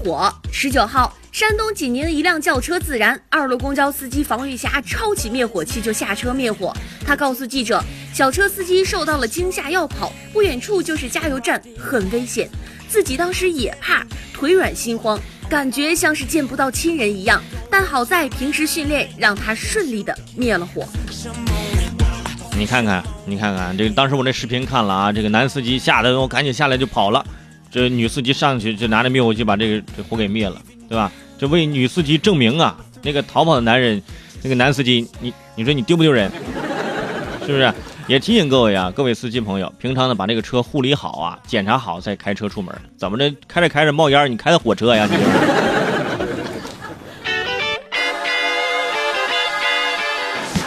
火。十九号，山东济宁一辆轿车自燃，二路公交司机防玉霞抄起灭火器就下车灭火。他告诉记者，小车司机受到了惊吓要跑，不远处就是加油站，很危险。自己当时也怕，腿软心慌，感觉像是见不到亲人一样。但好在平时训练让他顺利的灭了火。你看看，你看看，这个当时我那视频看了啊，这个男司机吓得我赶紧下来就跑了，这女司机上去就拿着灭火器把这个这火给灭了，对吧？这为女司机证明啊，那个逃跑的男人，那个男司机，你你说你丢不丢人？是不是？也提醒各位啊，各位司机朋友，平常呢把这个车护理好啊，检查好再开车出门。怎么着，开着开着冒烟，你开的火车呀？你。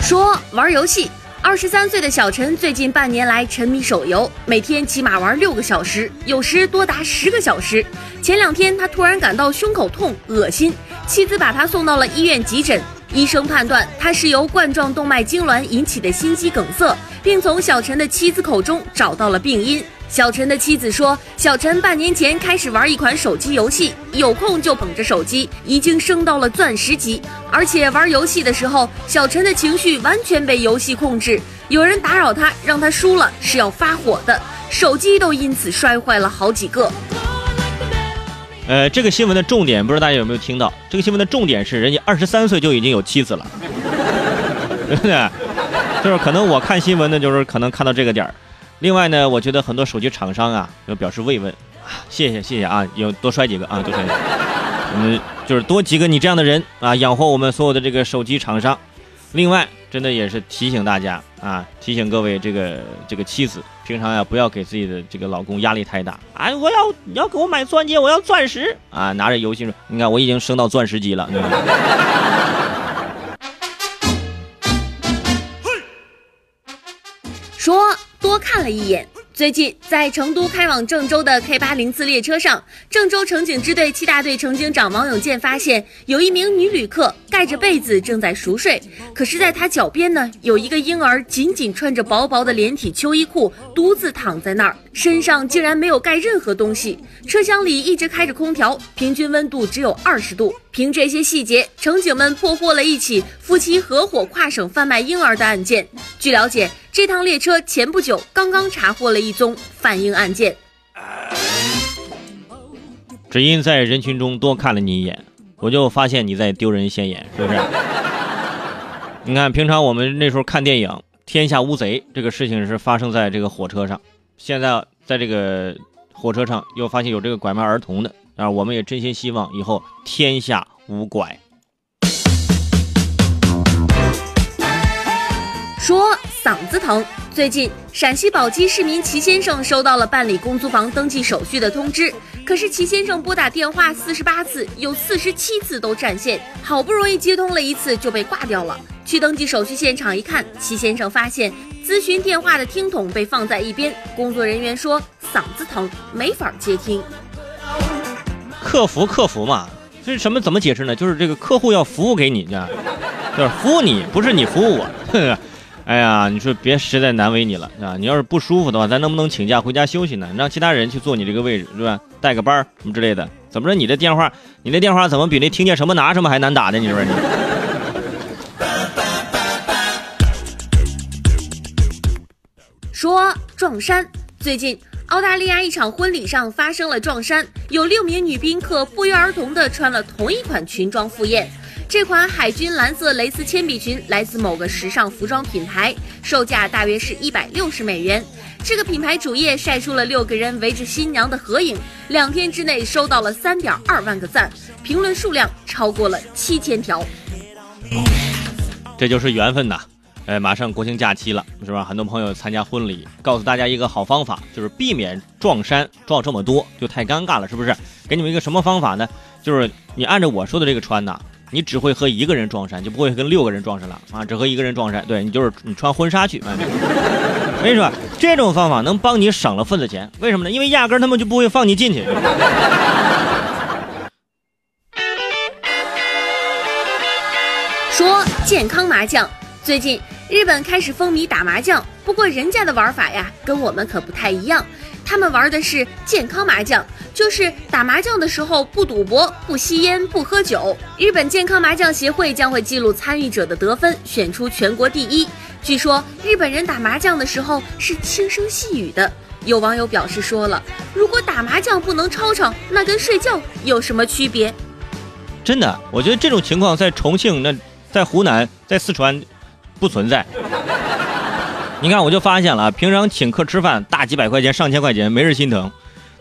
说玩游戏。二十三岁的小陈最近半年来沉迷手游，每天起码玩六个小时，有时多达十个小时。前两天他突然感到胸口痛、恶心，妻子把他送到了医院急诊，医生判断他是由冠状动脉痉挛引起的心肌梗塞，并从小陈的妻子口中找到了病因。小陈的妻子说，小陈半年前开始玩一款手机游戏，有空就捧着手机，已经升到了钻石级。而且玩游戏的时候，小陈的情绪完全被游戏控制，有人打扰他，让他输了是要发火的，手机都因此摔坏了好几个。呃，这个新闻的重点不知道大家有没有听到？这个新闻的重点是，人家二十三岁就已经有妻子了，对不对？就是可能我看新闻呢，就是可能看到这个点儿。另外呢，我觉得很多手机厂商啊，要表示慰问，谢谢谢谢啊，有多摔几个啊，多摔，嗯，就是多几个你这样的人啊，养活我们所有的这个手机厂商。另外，真的也是提醒大家啊，提醒各位这个这个妻子，平常呀不要给自己的这个老公压力太大。哎，我要你要给我买钻戒，我要钻石啊，拿着游戏说，你看我已经升到钻石级了。说。看了一眼。最近在成都开往郑州的 K 八零次列车上，郑州城警支队七大队乘警长王永健发现，有一名女旅客盖着被子正在熟睡，可是，在她脚边呢，有一个婴儿紧紧穿着薄薄的连体秋衣裤，独自躺在那儿，身上竟然没有盖任何东西。车厢里一直开着空调，平均温度只有二十度。凭这些细节，乘警们破获了一起夫妻合伙跨省贩卖婴儿的案件。据了解，这趟列车前不久刚刚查获了一宗贩婴案件。只因在人群中多看了你一眼，我就发现你在丢人现眼，是不是？你看，平常我们那时候看电影《天下无贼》，这个事情是发生在这个火车上，现在在这个火车上又发现有这个拐卖儿童的。啊，我们也真心希望以后天下无拐。说嗓子疼，最近陕西宝鸡市民齐先生收到了办理公租房登记手续的通知，可是齐先生拨打电话四十八次，有四十七次都占线，好不容易接通了一次就被挂掉了。去登记手续现场一看，齐先生发现咨询电话的听筒被放在一边，工作人员说嗓子疼，没法接听。客服客服嘛，这是什么？怎么解释呢？就是这个客户要服务给你，就是服务你，不是你服务我。哎呀，你说别实在难为你了啊！你要是不舒服的话，咱能不能请假回家休息呢？让其他人去坐你这个位置，是吧？带个班什么之类的。怎么着？你的电话，你的电话怎么比那听见什么拿什么还难打呢？你说你？说撞衫，最近。澳大利亚一场婚礼上发生了撞衫，有六名女宾客不约而同地穿了同一款裙装赴宴。这款海军蓝色蕾丝铅笔裙来自某个时尚服装品牌，售价大约是一百六十美元。这个品牌主页晒出了六个人围着新娘的合影，两天之内收到了三点二万个赞，评论数量超过了七千条。这就是缘分呐！哎，马上国庆假期了，是吧？很多朋友参加婚礼，告诉大家一个好方法，就是避免撞衫撞这么多，就太尴尬了，是不是？给你们一个什么方法呢？就是你按照我说的这个穿呐，你只会和一个人撞衫，就不会跟六个人撞衫了啊！只和一个人撞衫，对你就是你穿婚纱去。我跟你说，这种方法能帮你省了份子钱，为什么呢？因为压根他们就不会放你进去。说健康麻将，最近。日本开始风靡打麻将，不过人家的玩法呀，跟我们可不太一样。他们玩的是健康麻将，就是打麻将的时候不赌博、不吸烟、不喝酒。日本健康麻将协会将会记录参与者的得分，选出全国第一。据说日本人打麻将的时候是轻声细语的。有网友表示说了，如果打麻将不能吵吵，那跟睡觉有什么区别？真的，我觉得这种情况在重庆、那在湖南、在四川不存在。你看，我就发现了，平常请客吃饭大几百块钱、上千块钱没人心疼，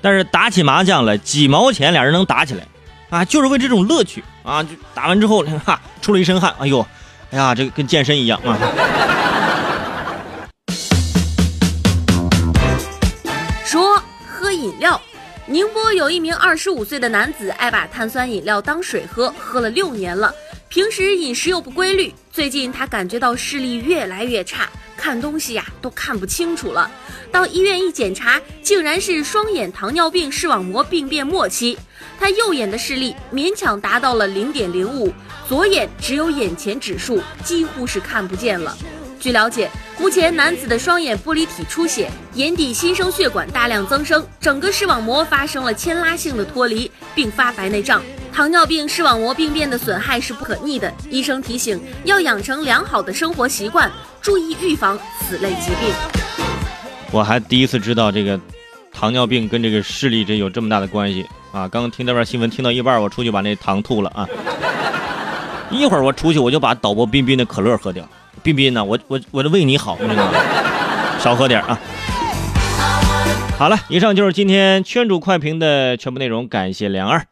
但是打起麻将来几毛钱俩人能打起来，啊，就是为这种乐趣啊！就打完之后，哈，出了一身汗，哎呦，哎呀，这个跟健身一样啊！说喝饮料，宁波有一名二十五岁的男子爱把碳酸饮料当水喝，喝了六年了，平时饮食又不规律，最近他感觉到视力越来越差。看东西呀都看不清楚了，到医院一检查，竟然是双眼糖尿病视网膜病变末期。他右眼的视力勉强达到了零点零五，左眼只有眼前指数，几乎是看不见了。据了解，目前男子的双眼玻璃体出血，眼底新生血管大量增生，整个视网膜发生了牵拉性的脱离，并发白内障。糖尿病视网膜病变的损害是不可逆的，医生提醒要养成良好的生活习惯，注意预防此类疾病。我还第一次知道这个糖尿病跟这个视力这有这么大的关系啊！刚刚听那边新闻听到一半，我出去把那糖吐了啊！一会儿我出去我就把导播彬彬的可乐喝掉。彬彬呢，我我我的为你好，少喝点啊！好了，以上就是今天圈主快评的全部内容，感谢梁二。